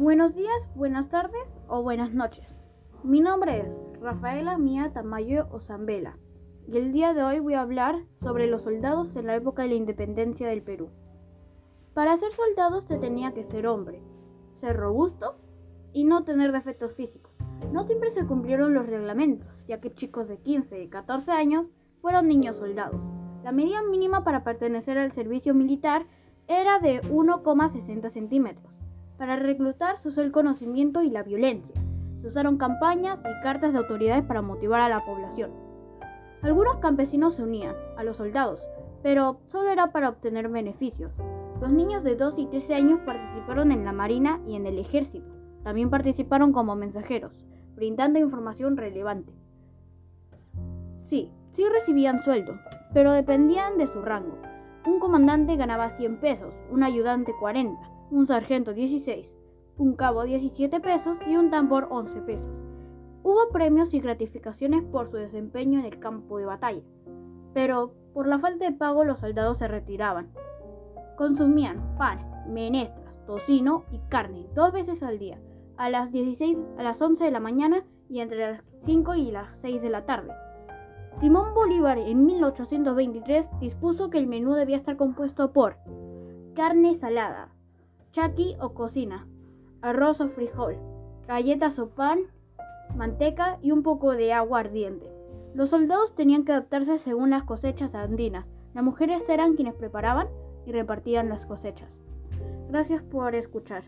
Buenos días, buenas tardes o buenas noches. Mi nombre es Rafaela Mía Tamayo Osambela y el día de hoy voy a hablar sobre los soldados en la época de la independencia del Perú. Para ser soldado se tenía que ser hombre, ser robusto y no tener defectos físicos. No siempre se cumplieron los reglamentos, ya que chicos de 15 y 14 años fueron niños soldados. La medida mínima para pertenecer al servicio militar era de 1,60 centímetros. Para reclutar se usó el conocimiento y la violencia. Se usaron campañas y cartas de autoridades para motivar a la población. Algunos campesinos se unían a los soldados, pero solo era para obtener beneficios. Los niños de 2 y 13 años participaron en la Marina y en el Ejército. También participaron como mensajeros, brindando información relevante. Sí, sí recibían sueldo, pero dependían de su rango. Un comandante ganaba 100 pesos, un ayudante 40, un sargento 16, un cabo 17 pesos y un tambor 11 pesos. Hubo premios y gratificaciones por su desempeño en el campo de batalla, pero por la falta de pago los soldados se retiraban. Consumían pan, menestras, tocino y carne dos veces al día, a las 16, a las 11 de la mañana y entre las 5 y las 6 de la tarde. Simón Bolívar en 1823 dispuso que el menú debía estar compuesto por carne salada, chaki o cocina, arroz o frijol, galletas o pan, manteca y un poco de agua ardiente. Los soldados tenían que adaptarse según las cosechas andinas. Las mujeres eran quienes preparaban y repartían las cosechas. Gracias por escuchar.